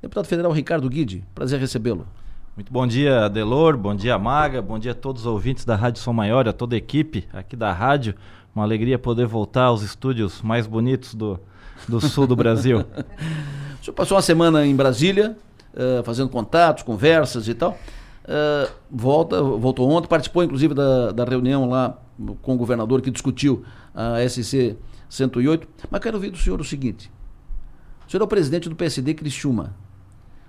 Deputado Federal Ricardo Guide, prazer recebê-lo. Muito bom dia, Adelor, bom dia, Maga, bom dia a todos os ouvintes da Rádio Som Maior, a toda a equipe aqui da rádio. Uma alegria poder voltar aos estúdios mais bonitos do, do sul do Brasil. o senhor passou uma semana em Brasília, uh, fazendo contatos, conversas e tal. Uh, volta, voltou ontem, participou inclusive da, da reunião lá com o governador que discutiu a SC 108. Mas quero ouvir do senhor o seguinte: o senhor é o presidente do PSD Criciúma.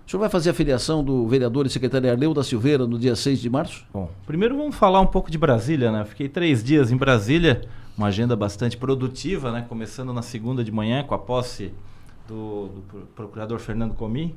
O senhor vai fazer a filiação do vereador e secretário Arleu da Silveira no dia 6 de março? Bom, primeiro vamos falar um pouco de Brasília, né? Fiquei três dias em Brasília, uma agenda bastante produtiva, né? Começando na segunda de manhã com a posse do, do procurador Fernando Comim.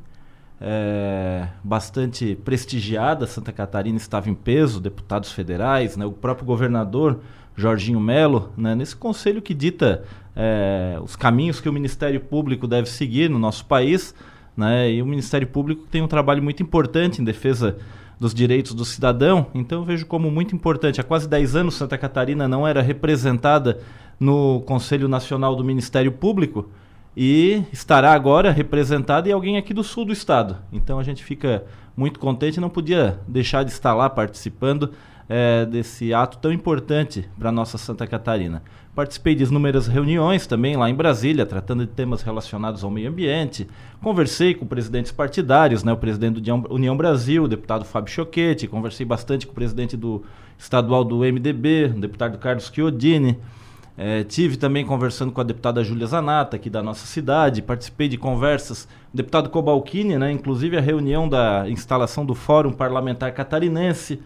É, bastante prestigiada, Santa Catarina estava em peso, deputados federais, né? o próprio governador Jorginho Melo, né? nesse conselho que dita é, os caminhos que o Ministério Público deve seguir no nosso país né? E o Ministério Público tem um trabalho muito importante em defesa dos direitos do cidadão, então eu vejo como muito importante. Há quase 10 anos Santa Catarina não era representada no Conselho Nacional do Ministério Público e estará agora representada e alguém aqui do sul do estado. Então a gente fica muito contente, não podia deixar de estar lá participando é, desse ato tão importante para nossa Santa Catarina. Participei de inúmeras reuniões também lá em Brasília, tratando de temas relacionados ao meio ambiente. Conversei com presidentes partidários, né, o presidente do União Brasil, o deputado Fábio Choquete, conversei bastante com o presidente do estadual do MDB, o deputado Carlos Chiodini. É, tive também conversando com a deputada Júlia Zanata, aqui da nossa cidade, participei de conversas, o deputado Cobalcini, né, inclusive a reunião da instalação do Fórum Parlamentar Catarinense,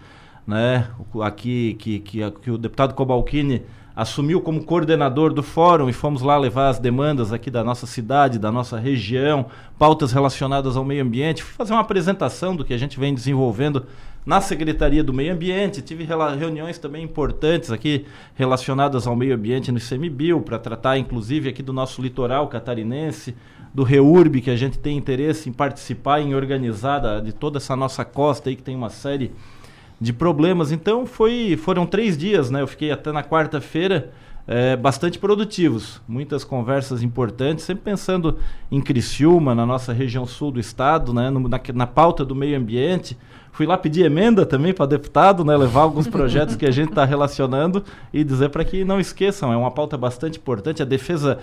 né, aqui que, que, que o deputado Cobalcini assumiu como coordenador do fórum e fomos lá levar as demandas aqui da nossa cidade, da nossa região, pautas relacionadas ao meio ambiente. Fui fazer uma apresentação do que a gente vem desenvolvendo na Secretaria do Meio Ambiente. Tive reuniões também importantes aqui relacionadas ao meio ambiente no ICMBio, para tratar inclusive aqui do nosso litoral catarinense, do REURB, que a gente tem interesse em participar, em organizar de toda essa nossa costa aí, que tem uma série problemas. Então foi, foram três dias, né? Eu fiquei até na quarta-feira é, bastante produtivos, muitas conversas importantes, sempre pensando em Criciúma, na nossa região sul do estado, né? No, na, na pauta do meio ambiente. Fui lá pedir emenda também para deputado, né? Levar alguns projetos que a gente está relacionando e dizer para que não esqueçam, é uma pauta bastante importante. A defesa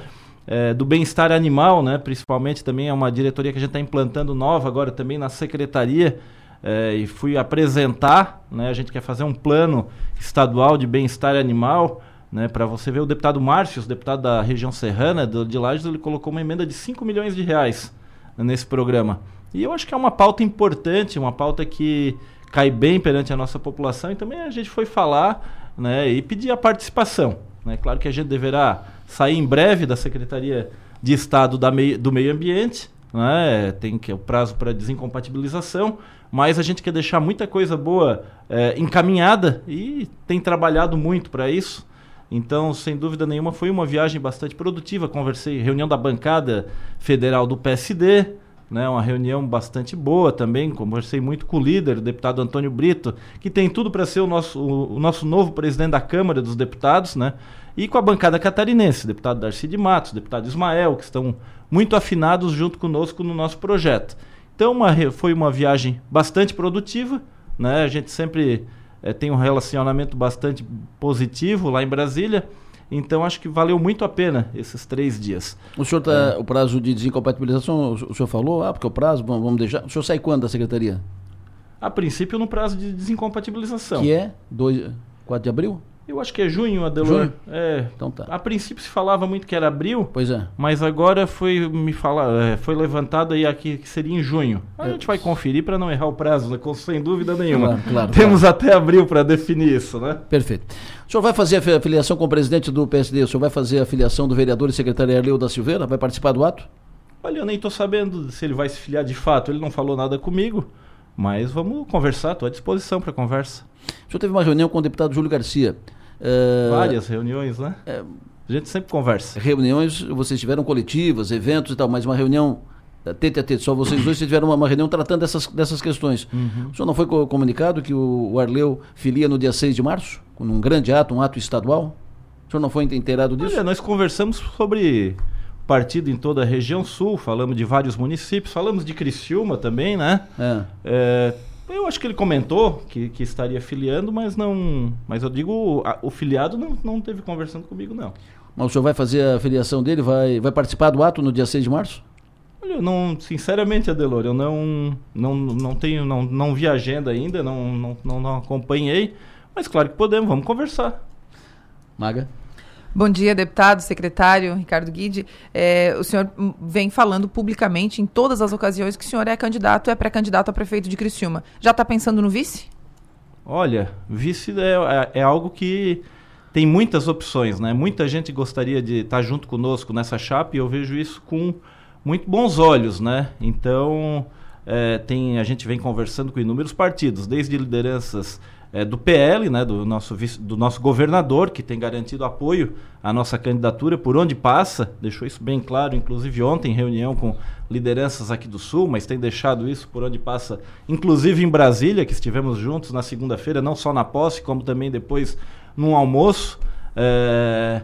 é, do bem-estar animal, né? Principalmente também é uma diretoria que a gente está implantando nova agora também na secretaria é, e fui apresentar, né, a gente quer fazer um plano estadual de bem-estar animal, né, para você ver o deputado Márcio, o deputado da região serrana do, de Lages, ele colocou uma emenda de 5 milhões de reais nesse programa. E eu acho que é uma pauta importante, uma pauta que cai bem perante a nossa população e também a gente foi falar né, e pedir a participação. Né? Claro que a gente deverá sair em breve da Secretaria de Estado da do Meio Ambiente, né? tem que o prazo para desincompatibilização, mas a gente quer deixar muita coisa boa é, encaminhada e tem trabalhado muito para isso. Então, sem dúvida nenhuma, foi uma viagem bastante produtiva. Conversei, reunião da bancada federal do PSD, né, uma reunião bastante boa também. Conversei muito com o líder, o deputado Antônio Brito, que tem tudo para ser o nosso, o, o, nosso novo presidente da Câmara dos Deputados, né? E com a bancada catarinense, deputado Darcy de Matos, deputado Ismael, que estão muito afinados junto conosco no nosso projeto. Então uma, foi uma viagem bastante produtiva, né? A gente sempre é, tem um relacionamento bastante positivo lá em Brasília. Então acho que valeu muito a pena esses três dias. O senhor tá, é. o prazo de desincompatibilização, o senhor falou, ah, porque o prazo, vamos deixar. O senhor sai quando da secretaria? A princípio no prazo de desincompatibilização. Que é 2, 4 de abril? Eu acho que é junho, Adelor. Junho? É. Então tá. A princípio se falava muito que era abril. Pois é. Mas agora foi me falar, é, foi levantado aí aqui que seria em junho. A é. gente vai conferir para não errar o prazo, né? sem dúvida nenhuma. Claro, claro, Temos claro. até abril para definir isso, né? Perfeito. O senhor vai fazer a filiação com o presidente do PSD? O senhor vai fazer a filiação do vereador e secretário Arleu da Silveira? Vai participar do ato? Olha, eu nem estou sabendo se ele vai se filiar de fato. Ele não falou nada comigo. Mas vamos conversar, estou à disposição para conversa. O senhor teve uma reunião com o deputado Júlio Garcia. Uh, Várias reuniões, né? Uh, a gente sempre conversa. Reuniões, vocês tiveram coletivas, eventos e tal, mas uma reunião tete a tete, só vocês dois, vocês tiveram uma, uma, reunião tratando dessas, dessas questões. Uhum. O senhor não foi co comunicado que o, o, Arleu filia no dia 6 de março? Num grande ato, um ato estadual? O senhor não foi inteirado disso? Olha, nós conversamos sobre partido em toda a região sul, falamos de vários municípios, falamos de Criciúma também, né? É. É, eu acho que ele comentou que, que estaria filiando, mas não. Mas eu digo, a, o filiado não, não teve conversando comigo, não. Mas o senhor vai fazer a filiação dele? Vai, vai participar do ato no dia 6 de março? Olha, eu não, sinceramente, Adelor, eu não, não, não tenho, não, não vi agenda ainda, não, não, não, não acompanhei, mas claro que podemos, vamos conversar. Maga? Bom dia, deputado, secretário Ricardo Guide. É, o senhor vem falando publicamente em todas as ocasiões que o senhor é candidato, é pré-candidato a prefeito de Criciúma. Já está pensando no vice? Olha, vice é, é, é, algo que tem muitas opções, né? Muita gente gostaria de estar tá junto conosco nessa chapa e eu vejo isso com muito bons olhos, né? Então, é, tem, a gente vem conversando com inúmeros partidos, desde lideranças é, do PL, né, do, nosso, do nosso governador, que tem garantido apoio à nossa candidatura por onde passa, deixou isso bem claro, inclusive ontem, em reunião com lideranças aqui do Sul, mas tem deixado isso por onde passa, inclusive em Brasília, que estivemos juntos na segunda-feira, não só na posse, como também depois num almoço. É,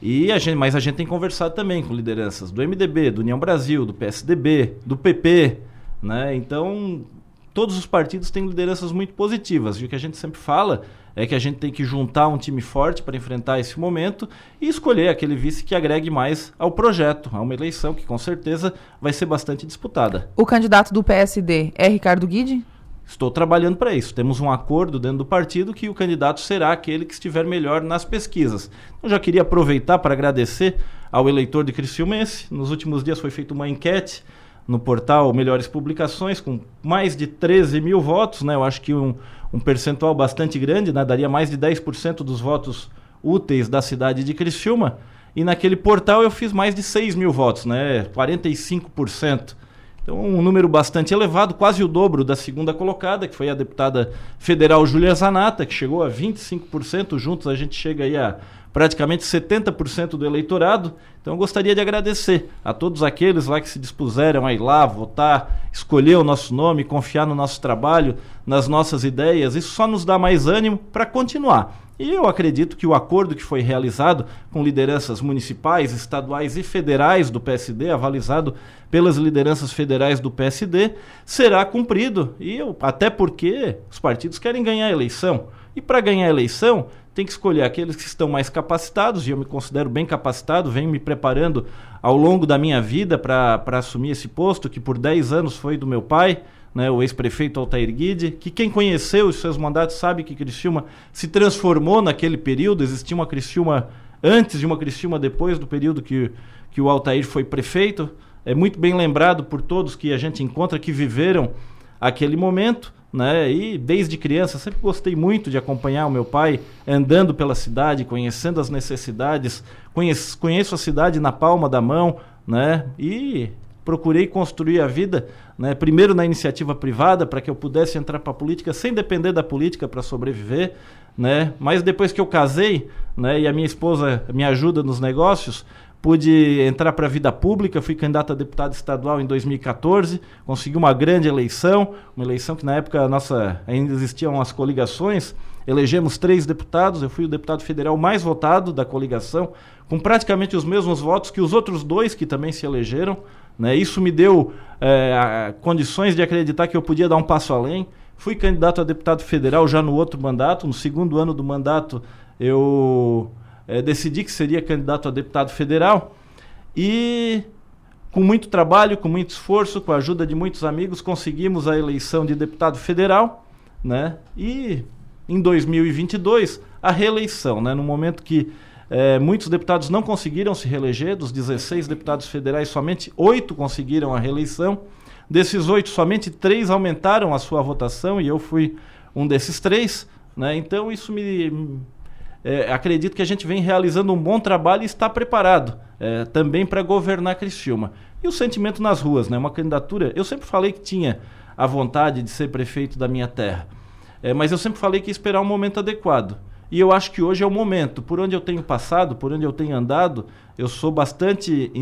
e a gente, mas a gente tem conversado também com lideranças do MDB, do União Brasil, do PSDB, do PP, né? Então, todos os partidos têm lideranças muito positivas. E o que a gente sempre fala é que a gente tem que juntar um time forte para enfrentar esse momento e escolher aquele vice que agregue mais ao projeto, a uma eleição que com certeza vai ser bastante disputada. O candidato do PSD é Ricardo Guide? Estou trabalhando para isso. Temos um acordo dentro do partido que o candidato será aquele que estiver melhor nas pesquisas. Eu já queria aproveitar para agradecer ao eleitor de Criciúmense. Nos últimos dias foi feita uma enquete no portal Melhores Publicações, com mais de 13 mil votos, né? Eu acho que um, um percentual bastante grande, né? daria mais de 10% dos votos úteis da cidade de Criciúma. E naquele portal eu fiz mais de 6 mil votos, né? 45%. Então, um número bastante elevado, quase o dobro da segunda colocada, que foi a deputada federal Júlia Zanata, que chegou a 25%. Juntos a gente chega aí a praticamente 70% do eleitorado. Então eu gostaria de agradecer a todos aqueles lá que se dispuseram a ir lá, votar, escolher o nosso nome, confiar no nosso trabalho, nas nossas ideias. Isso só nos dá mais ânimo para continuar. E eu acredito que o acordo que foi realizado com lideranças municipais, estaduais e federais do PSD, avalizado pelas lideranças federais do PSD, será cumprido. E eu, até porque os partidos querem ganhar a eleição. E para ganhar a eleição, tem que escolher aqueles que estão mais capacitados, e eu me considero bem capacitado, venho me preparando ao longo da minha vida para assumir esse posto, que por 10 anos foi do meu pai, né, o ex-prefeito Altair Guide, que quem conheceu os seus mandatos sabe que Criciúma se transformou naquele período, existia uma Criciúma antes de uma Criciúma depois do período que, que o Altair foi prefeito. É muito bem lembrado por todos que a gente encontra que viveram aquele momento né? E desde criança sempre gostei muito de acompanhar o meu pai andando pela cidade, conhecendo as necessidades, conheço, conheço a cidade na palma da mão, né? E procurei construir a vida, né? Primeiro na iniciativa privada para que eu pudesse entrar para a política sem depender da política para sobreviver, né? Mas depois que eu casei, né? E a minha esposa me ajuda nos negócios, pude entrar para a vida pública, fui candidato a deputado estadual em 2014, consegui uma grande eleição, uma eleição que na época nossa ainda existiam as coligações, elegemos três deputados, eu fui o deputado federal mais votado da coligação, com praticamente os mesmos votos que os outros dois que também se elegeram. Né? Isso me deu é, condições de acreditar que eu podia dar um passo além. Fui candidato a deputado federal já no outro mandato, no segundo ano do mandato eu é, decidi que seria candidato a deputado federal e com muito trabalho, com muito esforço, com a ajuda de muitos amigos, conseguimos a eleição de deputado federal, né? E em 2022 a reeleição, né? No momento que é, muitos deputados não conseguiram se reeleger, dos 16 deputados federais, somente oito conseguiram a reeleição. Desses oito, somente três aumentaram a sua votação e eu fui um desses três. Né? Então isso me, é, acredito que a gente vem realizando um bom trabalho e está preparado é, também para governar Criciúma. E o sentimento nas ruas, né? Uma candidatura. Eu sempre falei que tinha a vontade de ser prefeito da minha terra, é, mas eu sempre falei que ia esperar um momento adequado. E eu acho que hoje é o momento. Por onde eu tenho passado, por onde eu tenho andado, eu sou bastante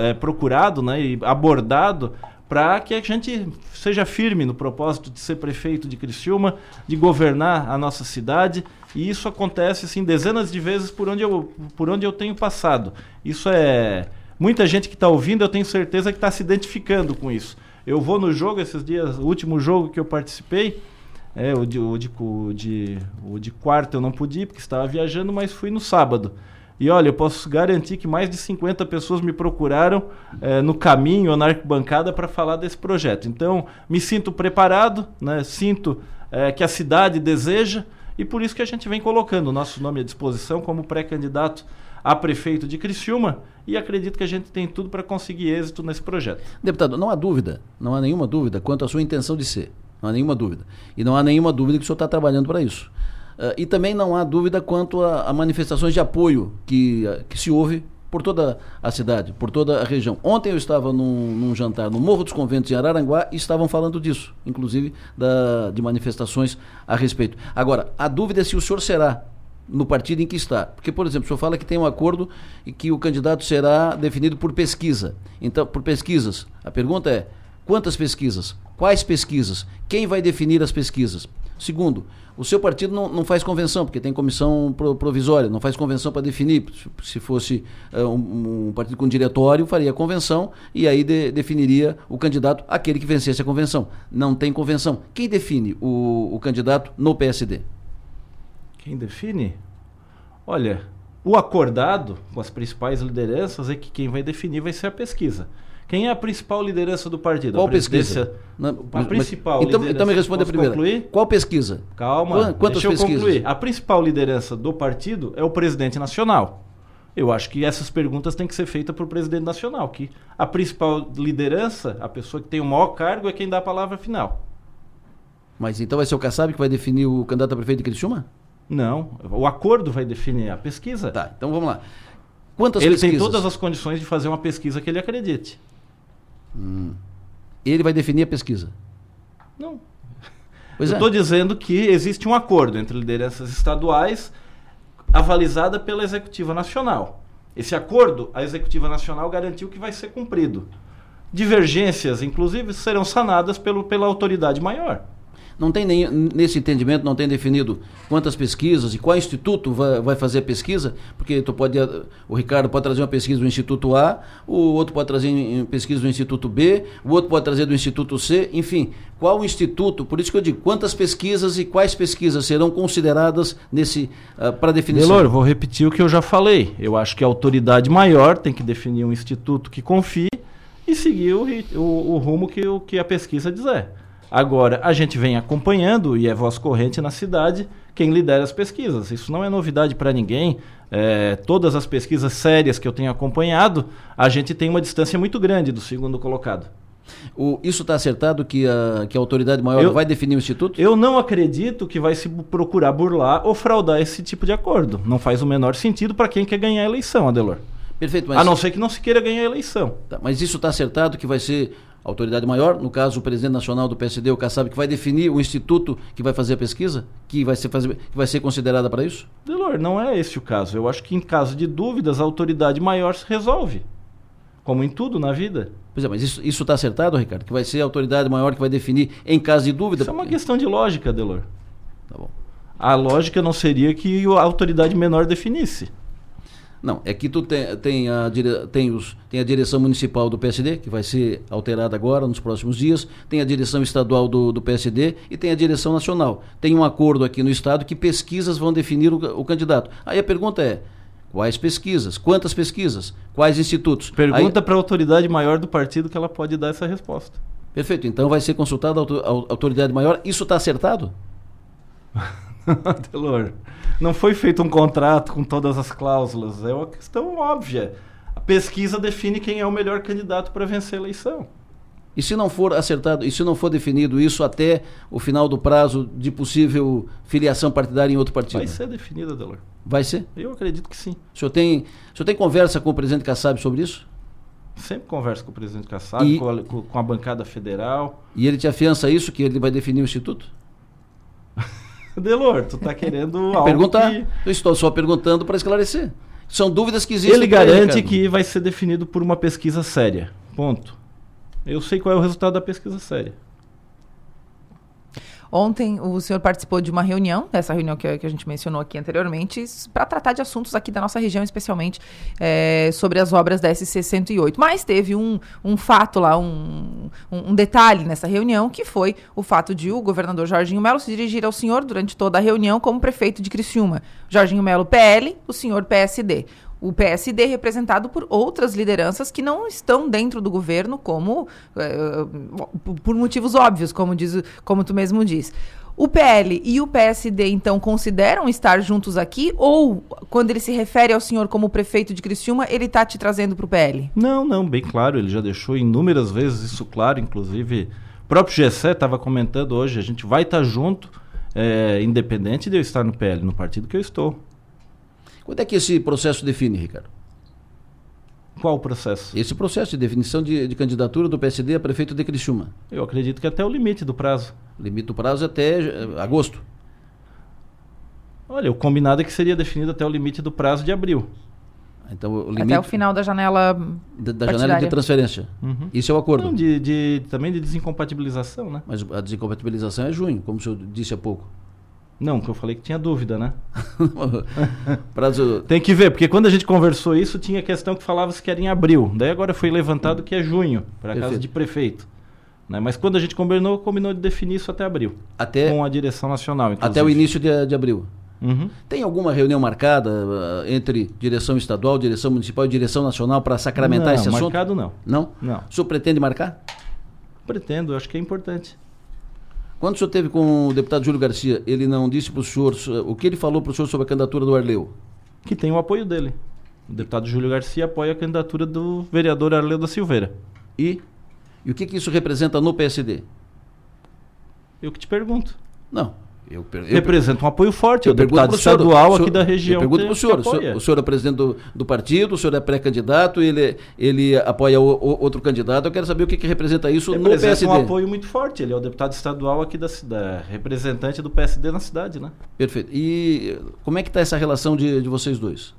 é, procurado né, e abordado para que a gente seja firme no propósito de ser prefeito de Criciúma, de governar a nossa cidade, e isso acontece assim dezenas de vezes por onde eu, por onde eu tenho passado. Isso é Muita gente que está ouvindo, eu tenho certeza que está se identificando com isso. Eu vou no jogo esses dias, o último jogo que eu participei, é, o, de, o, de, o, de, o de quarto eu não pude ir porque estava viajando, mas fui no sábado. E olha, eu posso garantir que mais de 50 pessoas me procuraram é, no caminho ou na arquibancada para falar desse projeto. Então, me sinto preparado, né? sinto é, que a cidade deseja e por isso que a gente vem colocando o nosso nome à disposição como pré-candidato a prefeito de Criciúma e acredito que a gente tem tudo para conseguir êxito nesse projeto. Deputado, não há dúvida, não há nenhuma dúvida quanto à sua intenção de ser. Não há nenhuma dúvida. E não há nenhuma dúvida que o senhor está trabalhando para isso. Uh, e também não há dúvida quanto a, a manifestações de apoio que, uh, que se houve por toda a cidade, por toda a região. Ontem eu estava num, num, jantar no Morro dos Conventos em Araranguá e estavam falando disso, inclusive da, de manifestações a respeito. Agora, a dúvida é se o senhor será no partido em que está. Porque, por exemplo, o senhor fala que tem um acordo e que o candidato será definido por pesquisa. Então, por pesquisas. A pergunta é: quantas pesquisas? Quais pesquisas? Quem vai definir as pesquisas? Segundo, o seu partido não, não faz convenção, porque tem comissão provisória, não faz convenção para definir. Se fosse uh, um, um, partido com diretório, faria convenção e aí de, definiria o candidato, aquele que vencesse a convenção. Não tem convenção. Quem define o, o candidato no PSD? Quem define? Olha, o acordado com as principais lideranças é que quem vai definir vai ser a pesquisa. Quem é a principal liderança do partido? Qual a pesquisa? A principal então, então me responda primeiro. Concluir? Qual pesquisa? Calma, Quantas deixa eu pesquisas? concluir. A principal liderança do partido é o presidente nacional. Eu acho que essas perguntas têm que ser feitas para o presidente nacional, que a principal liderança, a pessoa que tem o maior cargo, é quem dá a palavra final. Mas então vai ser o Kassab que vai definir o candidato a prefeito de Criciúma? Não, o acordo vai definir a pesquisa. Tá, então vamos lá. Quantas ele pesquisas? tem todas as condições de fazer uma pesquisa que ele acredite. Hum. Ele vai definir a pesquisa? Não. Pois Eu estou é. dizendo que existe um acordo entre lideranças estaduais avalizada pela Executiva Nacional. Esse acordo, a Executiva Nacional garantiu que vai ser cumprido. Divergências, inclusive, serão sanadas pelo, pela autoridade maior. Não tem nem, nesse entendimento, não tem definido quantas pesquisas e qual instituto vai, vai fazer a pesquisa, porque tu pode, o Ricardo pode trazer uma pesquisa do Instituto A, o outro pode trazer pesquisa do Instituto B, o outro pode trazer do Instituto C, enfim, qual instituto, por isso que eu digo, quantas pesquisas e quais pesquisas serão consideradas nesse uh, para definição? Delor, vou repetir o que eu já falei. Eu acho que a autoridade maior tem que definir um instituto que confie e seguir o, o, o rumo que, o, que a pesquisa dizer. Agora, a gente vem acompanhando, e é voz corrente na cidade, quem lidera as pesquisas. Isso não é novidade para ninguém. É, todas as pesquisas sérias que eu tenho acompanhado, a gente tem uma distância muito grande do segundo colocado. O, isso está acertado que a, que a autoridade maior eu, vai definir o instituto? Eu não acredito que vai se procurar burlar ou fraudar esse tipo de acordo. Não faz o menor sentido para quem quer ganhar a eleição, Adelor. Perfeito, mas... A não ser que não se queira ganhar a eleição. Tá, mas isso está acertado que vai ser autoridade maior, no caso o presidente nacional do PSD, o Kassab, que vai definir o instituto que vai fazer a pesquisa, que vai ser, fazer, que vai ser considerada para isso? Delor, não é esse o caso. Eu acho que em caso de dúvidas, a autoridade maior se resolve. Como em tudo na vida. Pois é, mas isso está acertado, Ricardo? Que vai ser a autoridade maior que vai definir em caso de dúvida? Isso é uma questão de lógica, Delor. Tá bom. A lógica não seria que a autoridade menor definisse. Não, é que tu tem, tem, a, tem, os, tem a direção municipal do PSD, que vai ser alterada agora, nos próximos dias, tem a direção estadual do, do PSD e tem a direção nacional. Tem um acordo aqui no Estado que pesquisas vão definir o, o candidato. Aí a pergunta é, quais pesquisas? Quantas pesquisas? Quais institutos? Pergunta para a autoridade maior do partido que ela pode dar essa resposta. Perfeito, então vai ser consultada a autoridade maior. Isso está acertado? Delor, não foi feito um contrato com todas as cláusulas. É uma questão óbvia. A pesquisa define quem é o melhor candidato para vencer a eleição. E se não for acertado, e se não for definido isso até o final do prazo de possível filiação partidária em outro partido? Vai ser definido, Delor. Vai ser? Eu acredito que sim. O senhor tem, o senhor tem conversa com o presidente Kassab sobre isso? Sempre converso com o presidente Kassab, e... com, a, com a bancada federal. E ele te afiança isso, que ele vai definir o instituto? Delor, tu tá querendo algo Perguntar. Que... Eu estou só perguntando para esclarecer. São dúvidas que existem. Ele garante ele, que vai ser definido por uma pesquisa séria. Ponto. Eu sei qual é o resultado da pesquisa séria. Ontem o senhor participou de uma reunião, dessa reunião que, que a gente mencionou aqui anteriormente, para tratar de assuntos aqui da nossa região, especialmente é, sobre as obras da SC 108. Mas teve um, um fato lá, um, um, um, detalhe nessa reunião, que foi o fato de o governador Jorginho Melo se dirigir ao senhor durante toda a reunião como prefeito de Criciúma. Jorginho Melo, PL, o senhor PSD o PSD representado por outras lideranças que não estão dentro do governo, como uh, por motivos óbvios, como, diz, como tu mesmo diz. O PL e o PSD, então, consideram estar juntos aqui? Ou, quando ele se refere ao senhor como prefeito de Criciúma, ele está te trazendo para o PL? Não, não, bem claro. Ele já deixou inúmeras vezes isso claro. Inclusive, o próprio Gessé estava comentando hoje: a gente vai estar tá junto, é, independente de eu estar no PL, no partido que eu estou. Quando é que esse processo define, Ricardo? Qual o processo? Esse processo de definição de, de, candidatura do PSD a prefeito de Criciúma. Eu acredito que até o limite do prazo. O limite do prazo é até uh, agosto. Olha, o combinado é que seria definido até o limite do prazo de abril. Então, o limite, até o final da janela Da, da janela de transferência. Uhum. Isso é o acordo. Não, de, de, também de desincompatibilização, né? Mas a desincompatibilização é junho, como o senhor disse há pouco. Não, que eu falei que tinha dúvida, né? Prazo... Tem que ver, porque quando a gente conversou isso, tinha questão que falava que era em abril. Daí agora foi levantado que é junho, para casa de prefeito. Né? Mas quando a gente combinou, combinou de definir isso até abril. Até, com a direção nacional, inclusive. Até o início de, de abril. Uhum. Tem alguma reunião marcada uh, entre direção estadual, direção municipal e direção nacional para sacramentar não, esse assunto? marcado não. Não? Não. O senhor pretende marcar? Pretendo, acho que é importante. Quando o senhor teve com o deputado Júlio Garcia, ele não disse para o senhor o que ele falou para o senhor sobre a candidatura do Arleu? Que tem o apoio dele. O deputado Júlio Garcia apoia a candidatura do vereador Arleu da Silveira. E? E o que, que isso representa no PSD? Eu que te pergunto. Não. Eu, eu, Representa um apoio forte, eu o deputado estadual aqui da região. Eu pergunto para o senhor, o senhor, o senhor é presidente do, do, partido, o senhor é pré-candidato, ele, ele apoia o, o, outro candidato, eu quero saber o que, que representa isso representa no PSD. um apoio muito forte, ele é o deputado estadual aqui da cidade, representante do PSD na cidade, né? Perfeito. E como é que está essa relação de, de vocês dois?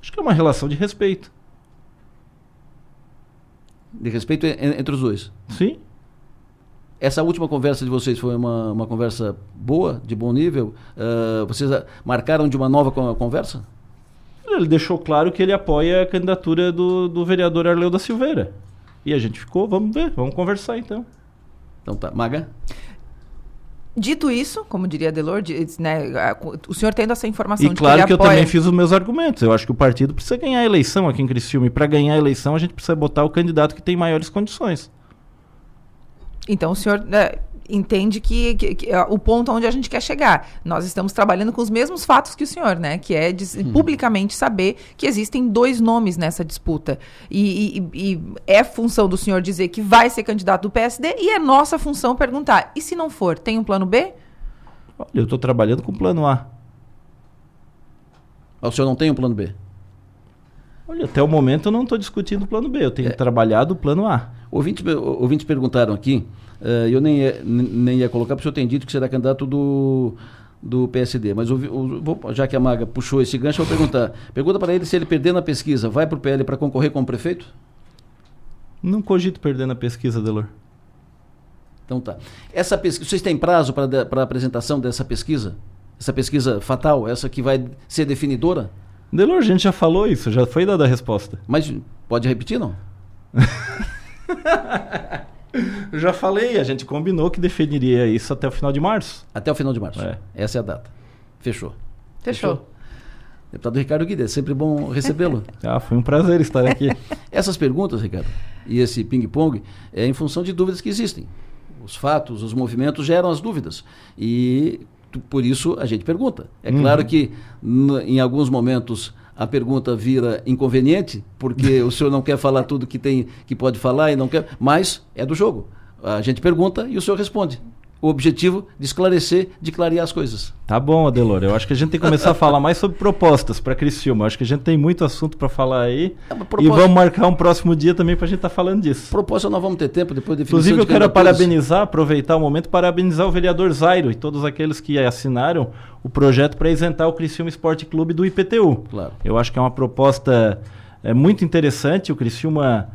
Acho que é uma relação de respeito. De respeito entre os dois? Sim. Essa última conversa de vocês foi uma, uma conversa boa, de bom nível? Uh, vocês marcaram de uma nova conversa? Ele deixou claro que ele apoia a candidatura do, do vereador Arleu da Silveira. E a gente ficou, vamos ver, vamos conversar então. Então tá. Maga? Dito isso, como diria Delor, né, o senhor tendo essa informação e de claro que, que apoia... eu também fiz os meus argumentos. Eu acho que o partido precisa ganhar a eleição aqui em Criciúma. E para ganhar a eleição, a gente precisa botar o candidato que tem maiores condições. Então o senhor né, entende que, que, que, o ponto onde a gente quer chegar. Nós estamos trabalhando com os mesmos fatos que o senhor, né? Que é de, uhum. publicamente saber que existem dois nomes nessa disputa. E, e, e, é função do senhor dizer que vai ser candidato do PSD e é nossa função perguntar: e se não for, tem um plano B? Olha, eu estou trabalhando com o plano A. O senhor não tem um plano B? Olha, até o momento eu não estou discutindo o plano B, eu tenho é. trabalhado o plano A. Ouvintes, ouvintes perguntaram aqui, uh, eu nem ia, nem ia colocar, porque o senhor tem dito que será candidato do, do PSD. Mas o, o, já que a Maga puxou esse gancho, eu vou perguntar. Pergunta para ele se ele perder na pesquisa, vai para o PL para concorrer como prefeito? Não cogito perder na pesquisa, Delor. Então tá. Essa pesquisa, vocês têm prazo para a apresentação dessa pesquisa? Essa pesquisa fatal, essa que vai ser definidora? Delor, a gente já falou isso, já foi dada a resposta. Mas pode repetir, não? Já falei, a gente combinou que definiria isso até o final de março. Até o final de março. É. Essa é a data. Fechou. Fechou. Fechou. Deputado Ricardo Guida, é sempre bom recebê-lo. ah, foi um prazer estar aqui. Essas perguntas, Ricardo, e esse ping-pong, é em função de dúvidas que existem. Os fatos, os movimentos geram as dúvidas. E por isso a gente pergunta. É uhum. claro que em alguns momentos a pergunta vira inconveniente, porque o senhor não quer falar tudo que tem que pode falar e não quer, mas é do jogo. A gente pergunta e o senhor responde. O objetivo de esclarecer, de clarear as coisas. Tá bom, Adelor. Eu acho que a gente tem que começar a falar mais sobre propostas para Criciúma. Eu acho que a gente tem muito assunto para falar aí. É proposta... E vamos marcar um próximo dia também para a gente estar tá falando disso. Proposta nós vamos ter tempo depois de Inclusive, eu quero parabenizar, aproveitar o momento, parabenizar o vereador Zairo e todos aqueles que assinaram o projeto para isentar o Criciúma Esporte Clube do IPTU. Claro. Eu acho que é uma proposta é, muito interessante. O Criciúma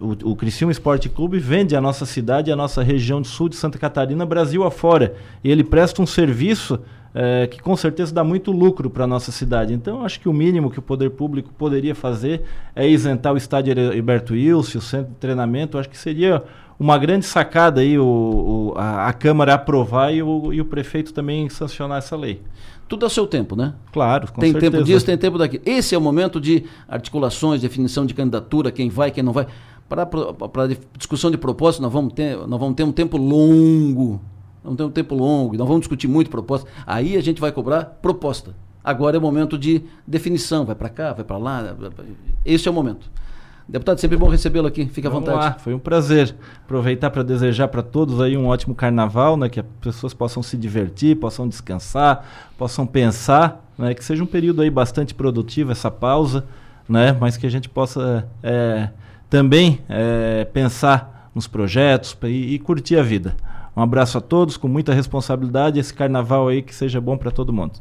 o, o Criciúma Esporte Clube vende a nossa cidade, a nossa região de sul de Santa Catarina, Brasil afora. E ele presta um serviço é, que com certeza dá muito lucro para a nossa cidade. Então, acho que o mínimo que o poder público poderia fazer é isentar o estádio Herberto Wilson, o centro de treinamento. Acho que seria uma grande sacada aí o, o a, a, Câmara aprovar e o, e o prefeito também sancionar essa lei. Tudo a seu tempo, né? Claro, com Tem certeza. tempo disso, tem tempo daquilo. Esse é o momento de articulações, definição de candidatura, quem vai, quem não vai. Para discussão de propósito, nós vamos, ter, nós vamos ter um tempo longo. Vamos ter um tempo longo, nós vamos discutir muito proposta. Aí a gente vai cobrar proposta. Agora é o momento de definição, vai para cá, vai para lá. Esse é o momento. Deputado, sempre bom recebê-lo aqui. Fique à vontade. Lá. Foi um prazer. Aproveitar para desejar para todos aí um ótimo carnaval, né? Que as pessoas possam se divertir, possam descansar, possam pensar, né? Que seja um período aí bastante produtivo essa pausa, né? Mas que a gente possa é, também é, pensar nos projetos e, e curtir a vida. Um abraço a todos, com muita responsabilidade. Esse carnaval aí que seja bom para todo mundo.